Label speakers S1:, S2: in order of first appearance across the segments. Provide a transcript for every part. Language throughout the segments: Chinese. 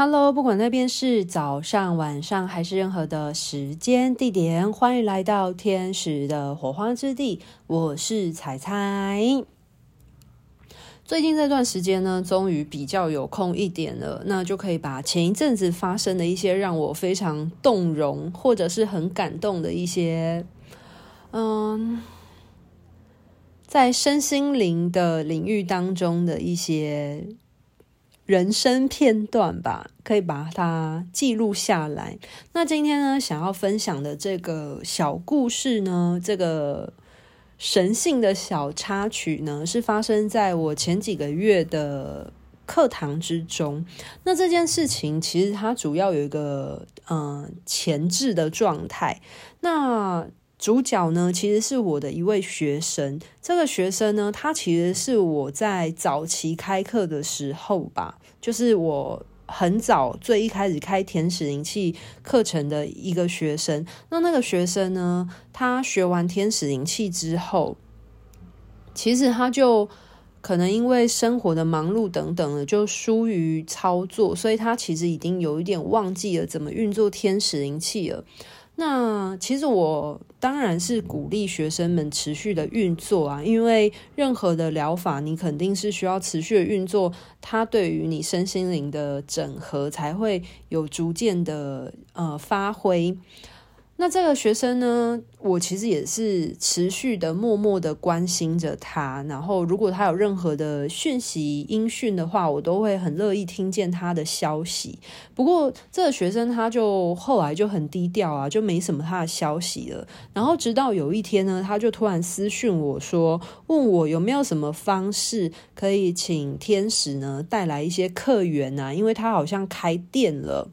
S1: Hello，不管那边是早上、晚上还是任何的时间地点，欢迎来到天使的火花之地。我是彩彩。最近这段时间呢，终于比较有空一点了，那就可以把前一阵子发生的一些让我非常动容或者是很感动的一些，嗯，在身心灵的领域当中的一些。人生片段吧，可以把它记录下来。那今天呢，想要分享的这个小故事呢，这个神性的小插曲呢，是发生在我前几个月的课堂之中。那这件事情其实它主要有一个嗯前置的状态。那主角呢，其实是我的一位学生。这个学生呢，他其实是我在早期开课的时候吧，就是我很早最一开始开天使灵气课程的一个学生。那那个学生呢，他学完天使灵气之后，其实他就可能因为生活的忙碌等等的，就疏于操作，所以他其实已经有一点忘记了怎么运作天使灵气了。那其实我当然是鼓励学生们持续的运作啊，因为任何的疗法你肯定是需要持续的运作，它对于你身心灵的整合才会有逐渐的呃发挥。那这个学生呢，我其实也是持续的、默默的关心着他。然后，如果他有任何的讯息、音讯的话，我都会很乐意听见他的消息。不过，这个学生他就后来就很低调啊，就没什么他的消息了。然后，直到有一天呢，他就突然私讯我说，问我有没有什么方式可以请天使呢带来一些客源啊，因为他好像开店了。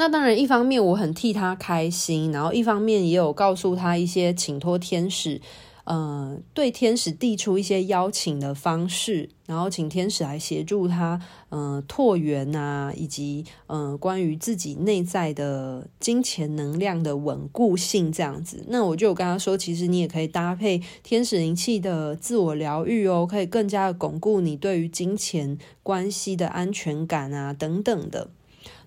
S1: 那当然，一方面我很替他开心，然后一方面也有告诉他一些请托天使，呃，对天使递出一些邀请的方式，然后请天使来协助他，呃，拓源啊，以及呃，关于自己内在的金钱能量的稳固性这样子。那我就有跟他说，其实你也可以搭配天使灵气的自我疗愈哦，可以更加的巩固你对于金钱关系的安全感啊，等等的。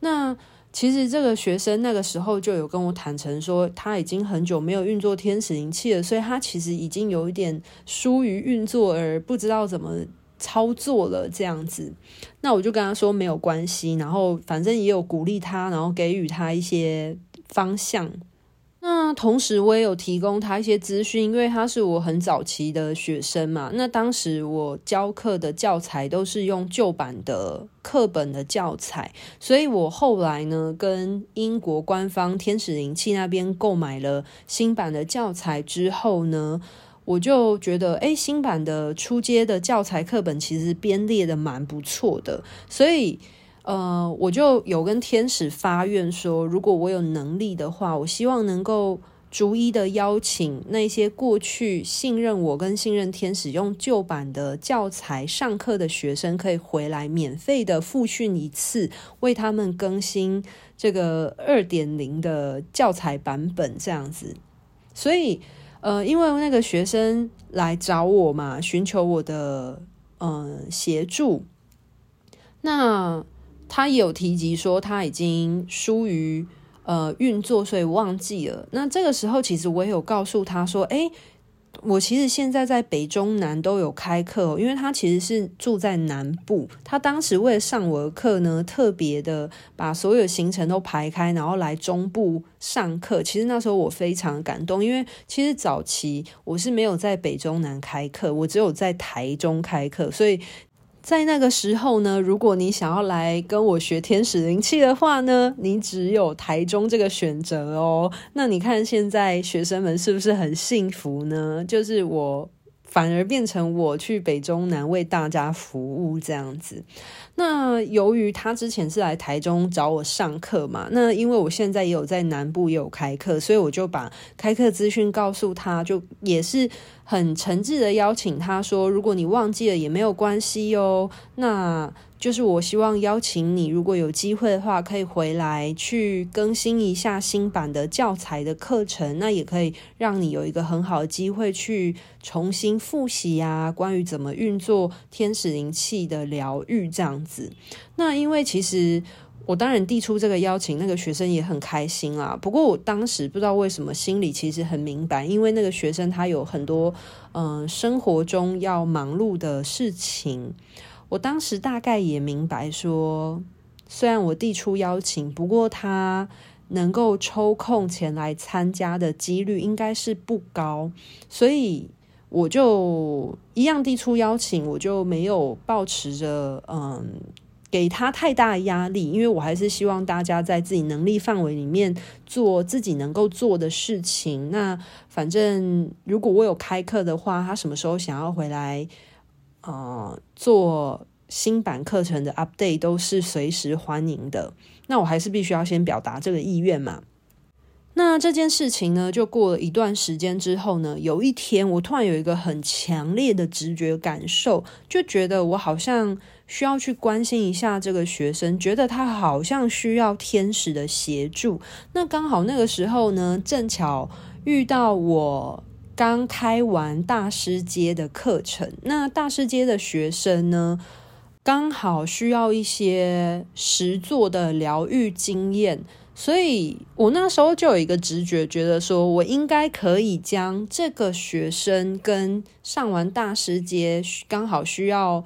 S1: 那其实这个学生那个时候就有跟我坦诚说，他已经很久没有运作天使灵气了，所以他其实已经有一点疏于运作，而不知道怎么操作了这样子。那我就跟他说没有关系，然后反正也有鼓励他，然后给予他一些方向。那同时，我也有提供他一些资讯，因为他是我很早期的学生嘛。那当时我教课的教材都是用旧版的课本的教材，所以我后来呢，跟英国官方天使灵气那边购买了新版的教材之后呢，我就觉得，诶，新版的初阶的教材课本其实编列的蛮不错的，所以。呃，我就有跟天使发愿说，如果我有能力的话，我希望能够逐一的邀请那些过去信任我跟信任天使用旧版的教材上课的学生，可以回来免费的复训一次，为他们更新这个二点零的教材版本这样子。所以，呃，因为那个学生来找我嘛，寻求我的呃协助，那。他也有提及说他已经疏于呃运作，所以忘记了。那这个时候，其实我也有告诉他说：“诶，我其实现在在北中南都有开课，因为他其实是住在南部。他当时为了上我的课呢，特别的把所有行程都排开，然后来中部上课。其实那时候我非常感动，因为其实早期我是没有在北中南开课，我只有在台中开课，所以。”在那个时候呢，如果你想要来跟我学天使灵气的话呢，你只有台中这个选择哦。那你看现在学生们是不是很幸福呢？就是我反而变成我去北中南为大家服务这样子。那由于他之前是来台中找我上课嘛，那因为我现在也有在南部也有开课，所以我就把开课资讯告诉他，就也是很诚挚的邀请他说：“如果你忘记了也没有关系哦，那就是我希望邀请你，如果有机会的话，可以回来去更新一下新版的教材的课程，那也可以让你有一个很好的机会去重新复习啊，关于怎么运作天使灵气的疗愈这样。子那因为其实。”我当然递出这个邀请，那个学生也很开心啦。不过我当时不知道为什么心里其实很明白，因为那个学生他有很多嗯、生活中要忙碌的事情。我当时大概也明白说，虽然我递出邀请，不过他能够抽空前来参加的几率应该是不高，所以我就一样递出邀请，我就没有抱持着嗯。给他太大压力，因为我还是希望大家在自己能力范围里面做自己能够做的事情。那反正如果我有开课的话，他什么时候想要回来，呃，做新版课程的 update 都是随时欢迎的。那我还是必须要先表达这个意愿嘛。那这件事情呢，就过了一段时间之后呢，有一天我突然有一个很强烈的直觉感受，就觉得我好像需要去关心一下这个学生，觉得他好像需要天使的协助。那刚好那个时候呢，正巧遇到我刚开完大师阶的课程，那大师阶的学生呢，刚好需要一些实作的疗愈经验。所以我那时候就有一个直觉，觉得说我应该可以将这个学生跟上完大师节刚好需要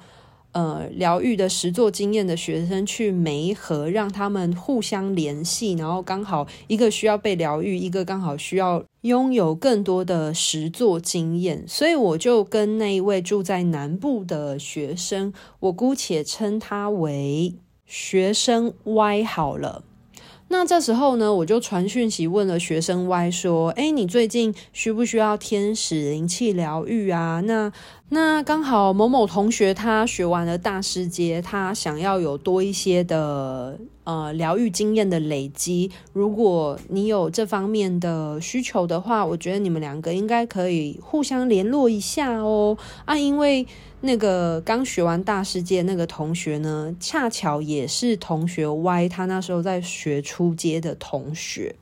S1: 呃疗愈的实作经验的学生去媒合，让他们互相联系，然后刚好一个需要被疗愈，一个刚好需要拥有更多的实作经验。所以我就跟那一位住在南部的学生，我姑且称他为学生 Y 好了。那这时候呢，我就传讯息问了学生 Y 说：“诶，你最近需不需要天使灵气疗愈啊？”那那刚好某某同学他学完了大师阶，他想要有多一些的呃疗愈经验的累积。如果你有这方面的需求的话，我觉得你们两个应该可以互相联络一下哦。啊，因为。那个刚学完大师阶那个同学呢，恰巧也是同学 Y，他那时候在学初阶的同学，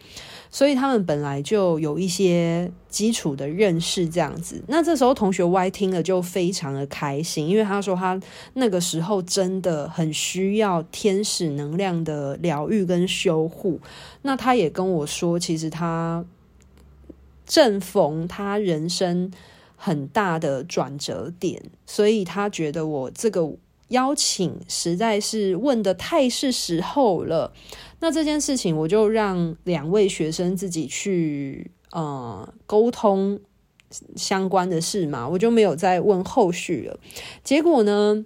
S1: 所以他们本来就有一些基础的认识，这样子。那这时候同学 Y 听了就非常的开心，因为他说他那个时候真的很需要天使能量的疗愈跟修护。那他也跟我说，其实他正逢他人生。很大的转折点，所以他觉得我这个邀请实在是问得太是时候了。那这件事情，我就让两位学生自己去呃沟通相关的事嘛，我就没有再问后续了。结果呢，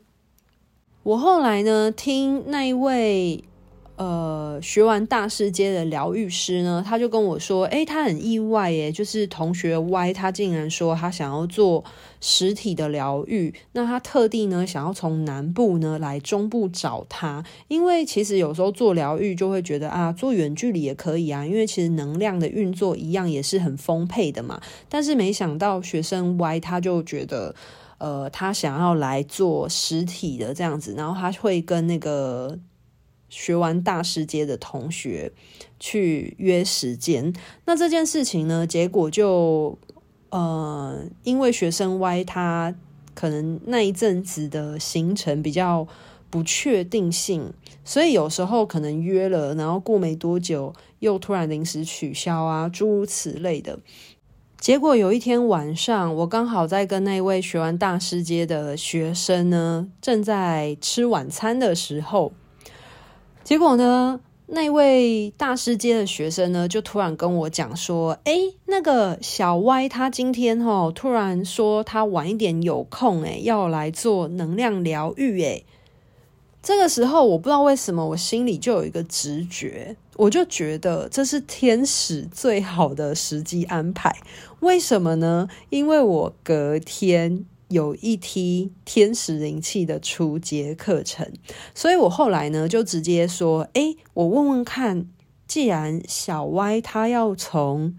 S1: 我后来呢听那一位。呃，学完大师阶的疗愈师呢，他就跟我说，诶，他很意外耶，就是同学 Y，他竟然说他想要做实体的疗愈，那他特地呢想要从南部呢来中部找他，因为其实有时候做疗愈就会觉得啊，做远距离也可以啊，因为其实能量的运作一样也是很丰沛的嘛，但是没想到学生 Y 他就觉得，呃，他想要来做实体的这样子，然后他会跟那个。学完大师阶的同学去约时间，那这件事情呢，结果就呃，因为学生 Y 他可能那一阵子的行程比较不确定性，所以有时候可能约了，然后过没多久又突然临时取消啊，诸如此类的。结果有一天晚上，我刚好在跟那位学完大师阶的学生呢，正在吃晚餐的时候。结果呢，那位大师街的学生呢，就突然跟我讲说：“诶，那个小歪他今天哦，突然说他晚一点有空，诶，要来做能量疗愈。”诶，这个时候我不知道为什么，我心里就有一个直觉，我就觉得这是天使最好的时机安排。为什么呢？因为我隔天。有一梯天使灵气的初阶课程，所以我后来呢就直接说：“诶，我问问看，既然小歪他要从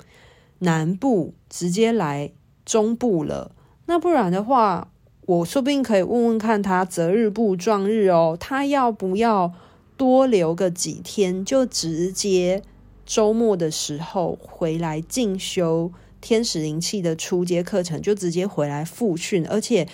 S1: 南部直接来中部了，那不然的话，我说不定可以问问看他择日不撞日哦，他要不要多留个几天，就直接周末的时候回来进修天使灵气的初阶课程，就直接回来复训，而且。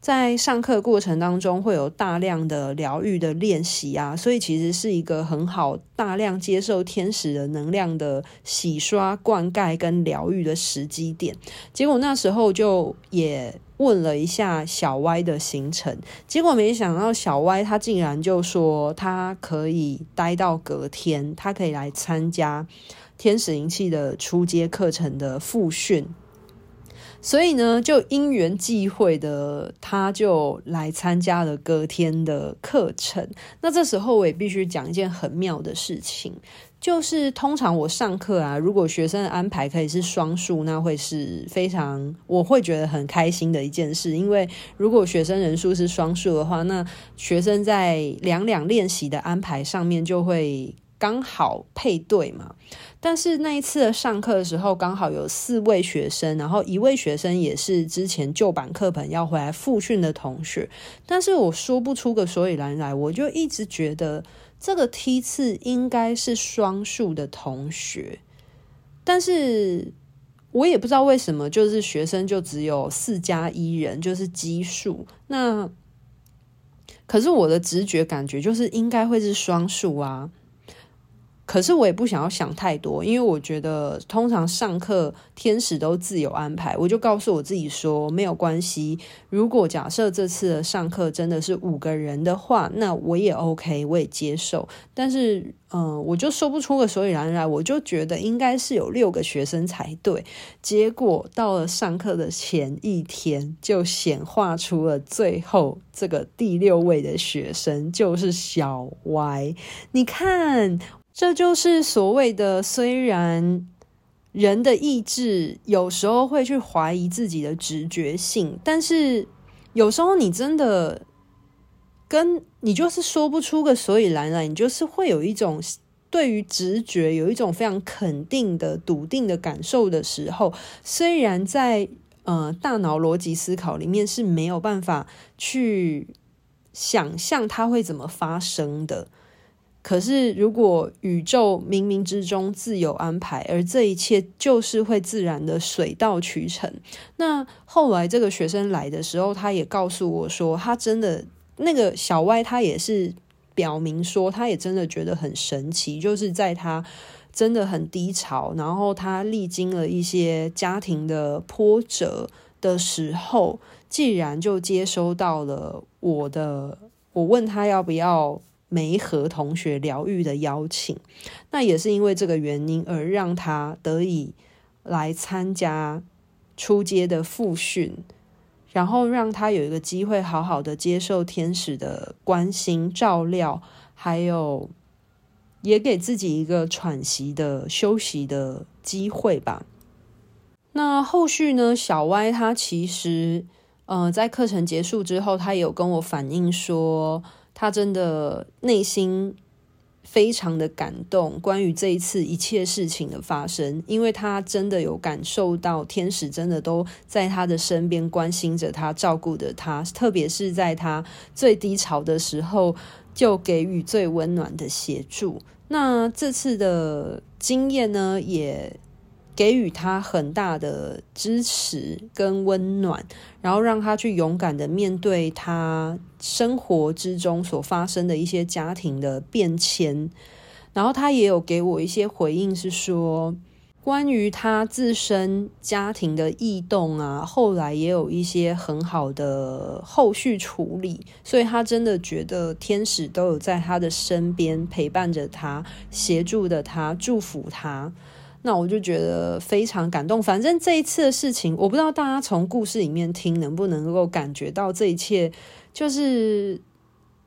S1: 在上课过程当中，会有大量的疗愈的练习啊，所以其实是一个很好大量接受天使的能量的洗刷、灌溉跟疗愈的时机点。结果那时候就也问了一下小歪的行程，结果没想到小歪他竟然就说他可以待到隔天，他可以来参加天使灵气的初阶课程的复训。所以呢，就因缘际会的，他就来参加了隔天的课程。那这时候我也必须讲一件很妙的事情，就是通常我上课啊，如果学生的安排可以是双数，那会是非常我会觉得很开心的一件事。因为如果学生人数是双数的话，那学生在两两练习的安排上面就会刚好配对嘛。但是那一次的上课的时候，刚好有四位学生，然后一位学生也是之前旧版课本要回来复训的同学。但是我说不出个所以然来，我就一直觉得这个梯次应该是双数的同学，但是我也不知道为什么，就是学生就只有四加一人，就是奇数。那可是我的直觉感觉就是应该会是双数啊。可是我也不想要想太多，因为我觉得通常上课天使都自有安排，我就告诉我自己说没有关系。如果假设这次的上课真的是五个人的话，那我也 OK，我也接受。但是，嗯、我就说不出个所以然来，我就觉得应该是有六个学生才对。结果到了上课的前一天，就显化出了最后这个第六位的学生，就是小歪。你看。这就是所谓的，虽然人的意志有时候会去怀疑自己的直觉性，但是有时候你真的跟你就是说不出个所以然来，你就是会有一种对于直觉有一种非常肯定的、笃定的感受的时候，虽然在呃大脑逻辑思考里面是没有办法去想象它会怎么发生的。可是，如果宇宙冥冥之中自有安排，而这一切就是会自然的水到渠成。那后来这个学生来的时候，他也告诉我说，他真的那个小歪，他也是表明说，他也真的觉得很神奇，就是在他真的很低潮，然后他历经了一些家庭的波折的时候，既然就接收到了我的，我问他要不要。梅和同学疗愈的邀请，那也是因为这个原因而让他得以来参加初阶的复训，然后让他有一个机会好好的接受天使的关心照料，还有也给自己一个喘息的休息的机会吧。那后续呢？小歪他其实，呃，在课程结束之后，他也有跟我反映说。他真的内心非常的感动，关于这一次一切事情的发生，因为他真的有感受到天使真的都在他的身边关心着他，照顾着他，特别是在他最低潮的时候，就给予最温暖的协助。那这次的经验呢，也。给予他很大的支持跟温暖，然后让他去勇敢的面对他生活之中所发生的一些家庭的变迁。然后他也有给我一些回应，是说关于他自身家庭的异动啊，后来也有一些很好的后续处理。所以他真的觉得天使都有在他的身边陪伴着他，协助着他，祝福他。那我就觉得非常感动。反正这一次的事情，我不知道大家从故事里面听能不能够感觉到这一切就是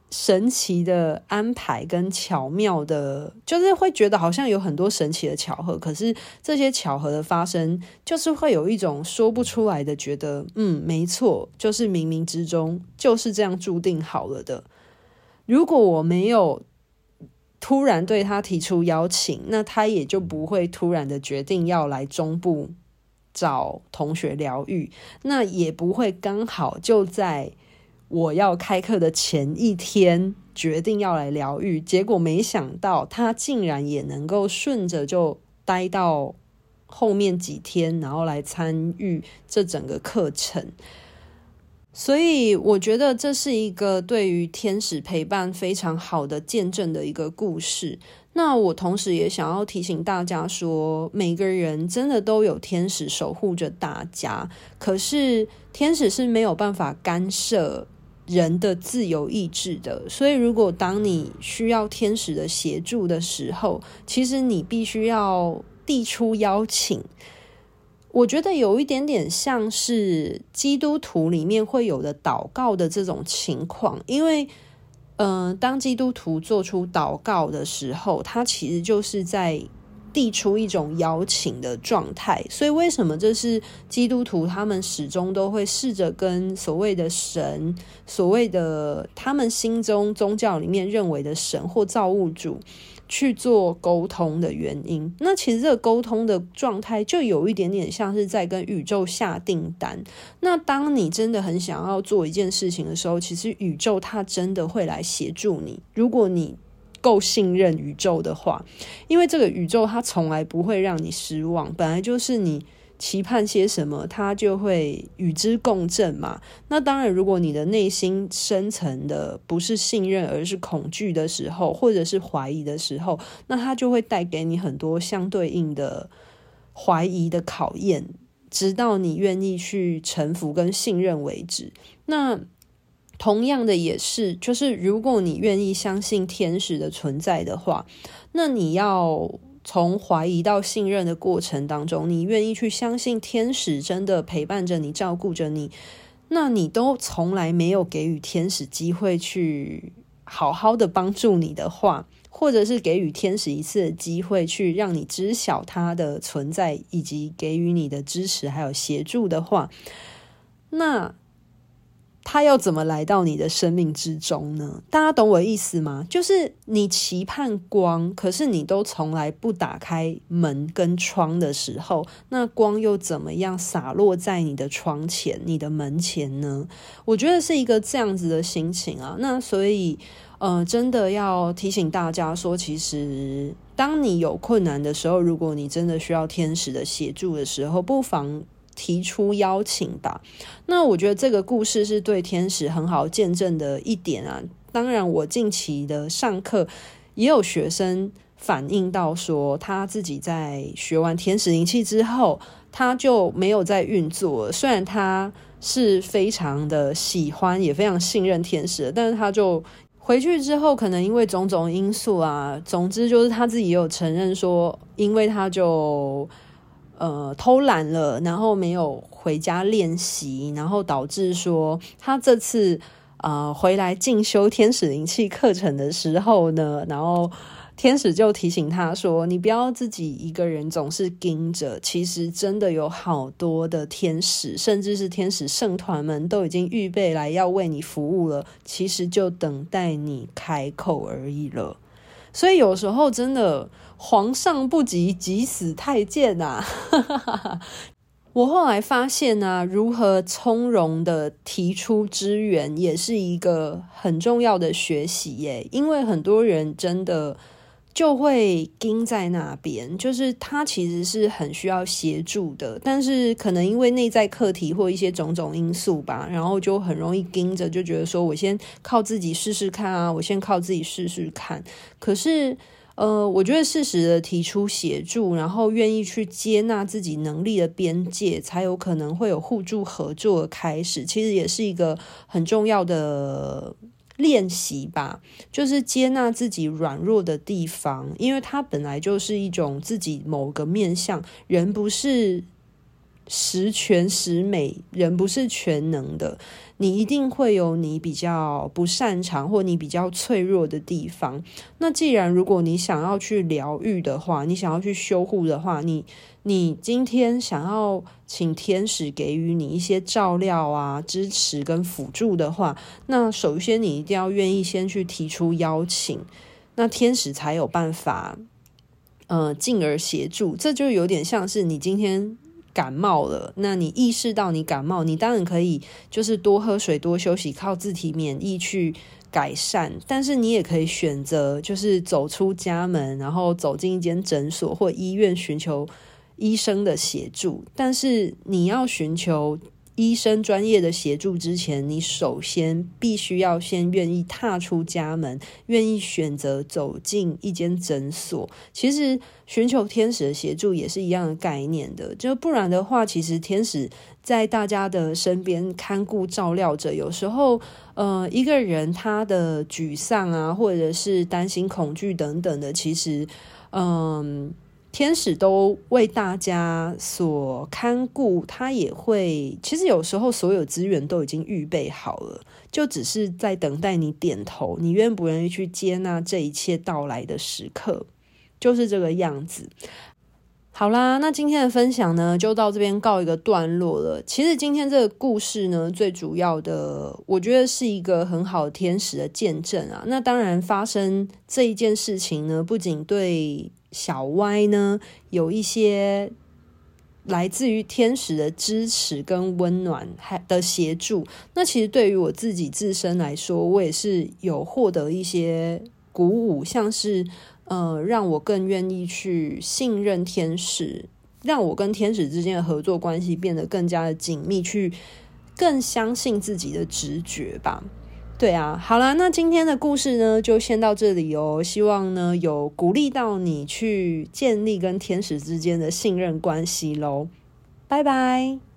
S1: 神奇的安排跟巧妙的，就是会觉得好像有很多神奇的巧合。可是这些巧合的发生，就是会有一种说不出来的觉得，嗯，没错，就是冥冥之中就是这样注定好了的。如果我没有。突然对他提出邀请，那他也就不会突然的决定要来中部找同学疗愈，那也不会刚好就在我要开课的前一天决定要来疗愈，结果没想到他竟然也能够顺着就待到后面几天，然后来参与这整个课程。所以我觉得这是一个对于天使陪伴非常好的见证的一个故事。那我同时也想要提醒大家说，每个人真的都有天使守护着大家，可是天使是没有办法干涉人的自由意志的。所以，如果当你需要天使的协助的时候，其实你必须要递出邀请。我觉得有一点点像是基督徒里面会有的祷告的这种情况，因为。嗯、当基督徒做出祷告的时候，他其实就是在递出一种邀请的状态。所以，为什么这是基督徒他们始终都会试着跟所谓的神、所谓的他们心中宗教里面认为的神或造物主，去做沟通的原因，那其实这个沟通的状态就有一点点像是在跟宇宙下订单。那当你真的很想要做一件事情的时候，其实宇宙它真的会来协助你。如果你够信任宇宙的话，因为这个宇宙它从来不会让你失望，本来就是你。期盼些什么，他就会与之共振嘛。那当然，如果你的内心深层的不是信任，而是恐惧的时候，或者是怀疑的时候，那他就会带给你很多相对应的怀疑的考验，直到你愿意去臣服跟信任为止。那同样的也是，就是如果你愿意相信天使的存在的话，那你要。从怀疑到信任的过程当中，你愿意去相信天使真的陪伴着你、照顾着你，那你都从来没有给予天使机会去好好的帮助你的话，或者是给予天使一次的机会去让你知晓他的存在，以及给予你的支持还有协助的话，那。他要怎么来到你的生命之中呢？大家懂我意思吗？就是你期盼光，可是你都从来不打开门跟窗的时候，那光又怎么样洒落在你的窗前、你的门前呢？我觉得是一个这样子的心情啊。那所以，呃，真的要提醒大家说，其实当你有困难的时候，如果你真的需要天使的协助的时候，不妨。提出邀请吧。那我觉得这个故事是对天使很好见证的一点啊。当然，我近期的上课也有学生反映到说，他自己在学完天使灵气之后，他就没有再运作。虽然他是非常的喜欢，也非常信任天使，但是他就回去之后，可能因为种种因素啊，总之就是他自己也有承认说，因为他就。呃，偷懒了，然后没有回家练习，然后导致说他这次呃回来进修天使灵气课程的时候呢，然后天使就提醒他说：“你不要自己一个人总是盯着，其实真的有好多的天使，甚至是天使圣团们都已经预备来要为你服务了，其实就等待你开口而已了。”所以有时候真的。皇上不急急死太监呐！我后来发现呢、啊，如何从容的提出支援，也是一个很重要的学习耶。因为很多人真的就会盯在那边，就是他其实是很需要协助的，但是可能因为内在课题或一些种种因素吧，然后就很容易盯着，就觉得说我先靠自己试试看啊，我先靠自己试试看。可是。呃，我觉得适时的提出协助，然后愿意去接纳自己能力的边界，才有可能会有互助合作的开始。其实也是一个很重要的练习吧，就是接纳自己软弱的地方，因为它本来就是一种自己某个面向。人不是十全十美，人不是全能的。你一定会有你比较不擅长或你比较脆弱的地方。那既然如果你想要去疗愈的话，你想要去修护的话，你你今天想要请天使给予你一些照料啊、支持跟辅助的话，那首先你一定要愿意先去提出邀请，那天使才有办法，呃，进而协助。这就有点像是你今天。感冒了，那你意识到你感冒，你当然可以就是多喝水、多休息，靠自体免疫去改善。但是你也可以选择就是走出家门，然后走进一间诊所或医院，寻求医生的协助。但是你要寻求。医生专业的协助之前，你首先必须要先愿意踏出家门，愿意选择走进一间诊所。其实寻求天使的协助也是一样的概念的，就不然的话，其实天使在大家的身边看顾照料着。有时候，呃，一个人他的沮丧啊，或者是担心、恐惧等等的，其实，嗯、天使都为大家所看顾，他也会。其实有时候所有资源都已经预备好了，就只是在等待你点头，你愿不愿意去接纳这一切到来的时刻，就是这个样子。好啦，那今天的分享呢，就到这边告一个段落了。其实今天这个故事呢，最主要的，我觉得是一个很好的天使的见证啊。那当然，发生这一件事情呢，不仅对。小歪呢，有一些来自于天使的支持跟温暖，还的协助。那其实对于我自己自身来说，我也是有获得一些鼓舞，像是呃，让我更愿意去信任天使，让我跟天使之间的合作关系变得更加的紧密，去更相信自己的直觉吧。对啊，好啦，那今天的故事呢，就先到这里哦。希望呢，有鼓励到你去建立跟天使之间的信任关系喽。拜拜。